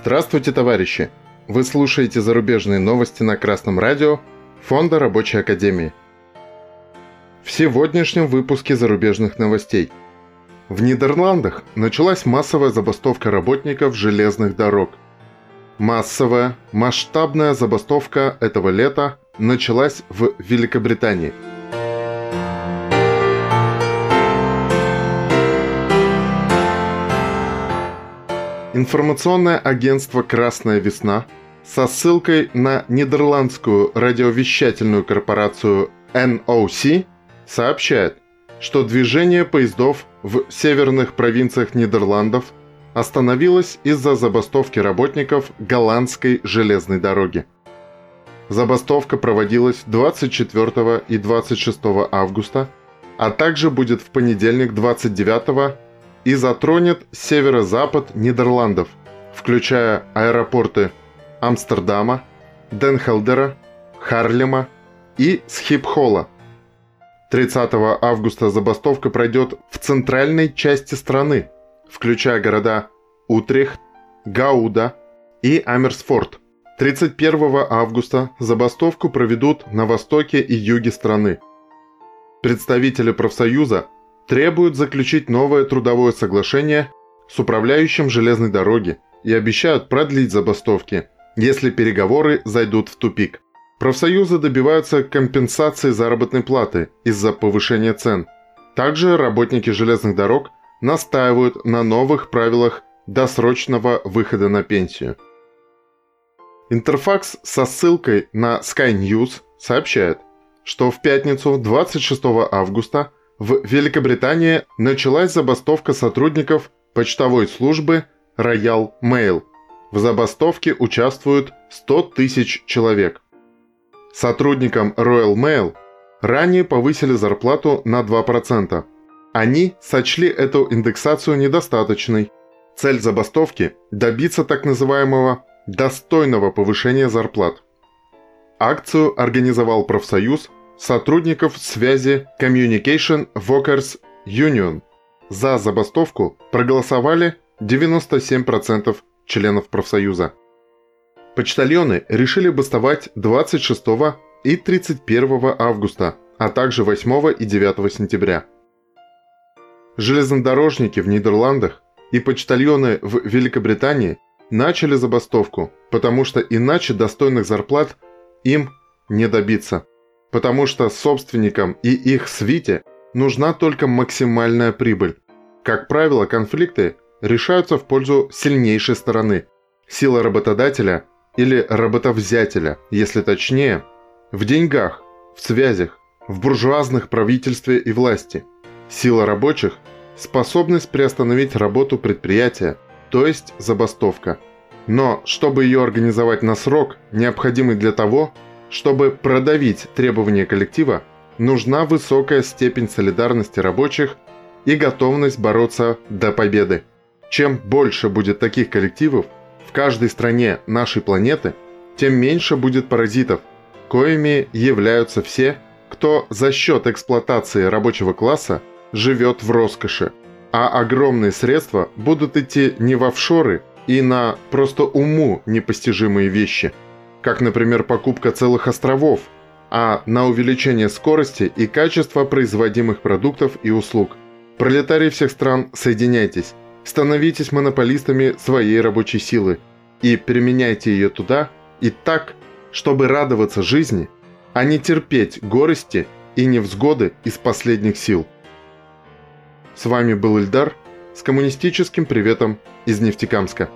Здравствуйте, товарищи! Вы слушаете зарубежные новости на Красном радио Фонда Рабочей Академии. В сегодняшнем выпуске зарубежных новостей. В Нидерландах началась массовая забастовка работников железных дорог. Массовая, масштабная забастовка этого лета началась в Великобритании – Информационное агентство «Красная весна» со ссылкой на нидерландскую радиовещательную корпорацию NOC сообщает, что движение поездов в северных провинциях Нидерландов остановилось из-за забастовки работников голландской железной дороги. Забастовка проводилась 24 и 26 августа, а также будет в понедельник 29 и затронет северо-запад Нидерландов, включая аэропорты Амстердама, Денхелдера, Харлема и Схипхола. 30 августа забастовка пройдет в центральной части страны, включая города Утрехт, Гауда и Амерсфорд. 31 августа забастовку проведут на востоке и юге страны. Представители профсоюза требуют заключить новое трудовое соглашение с управляющим железной дороги и обещают продлить забастовки, если переговоры зайдут в тупик. Профсоюзы добиваются компенсации заработной платы из-за повышения цен. Также работники железных дорог настаивают на новых правилах досрочного выхода на пенсию. Интерфакс со ссылкой на Sky News сообщает, что в пятницу 26 августа в Великобритании началась забастовка сотрудников почтовой службы Royal Mail. В забастовке участвуют 100 тысяч человек. Сотрудникам Royal Mail ранее повысили зарплату на 2%. Они сочли эту индексацию недостаточной. Цель забастовки – добиться так называемого достойного повышения зарплат. Акцию организовал профсоюз сотрудников связи Communication Workers Union. За забастовку проголосовали 97% членов профсоюза. Почтальоны решили бастовать 26 и 31 августа, а также 8 и 9 сентября. Железнодорожники в Нидерландах и почтальоны в Великобритании начали забастовку, потому что иначе достойных зарплат им не добиться потому что собственникам и их свите нужна только максимальная прибыль. Как правило, конфликты решаются в пользу сильнейшей стороны – сила работодателя или работовзятеля, если точнее, в деньгах, в связях, в буржуазных правительстве и власти. Сила рабочих – способность приостановить работу предприятия, то есть забастовка. Но чтобы ее организовать на срок, необходимый для того, чтобы продавить требования коллектива, нужна высокая степень солидарности рабочих и готовность бороться до победы. Чем больше будет таких коллективов в каждой стране нашей планеты, тем меньше будет паразитов, коими являются все, кто за счет эксплуатации рабочего класса живет в роскоши, а огромные средства будут идти не в офшоры и на просто уму непостижимые вещи – как, например, покупка целых островов, а на увеличение скорости и качества производимых продуктов и услуг. Пролетарии всех стран, соединяйтесь, становитесь монополистами своей рабочей силы и применяйте ее туда и так, чтобы радоваться жизни, а не терпеть горести и невзгоды из последних сил. С вами был Ильдар с коммунистическим приветом из Нефтекамска.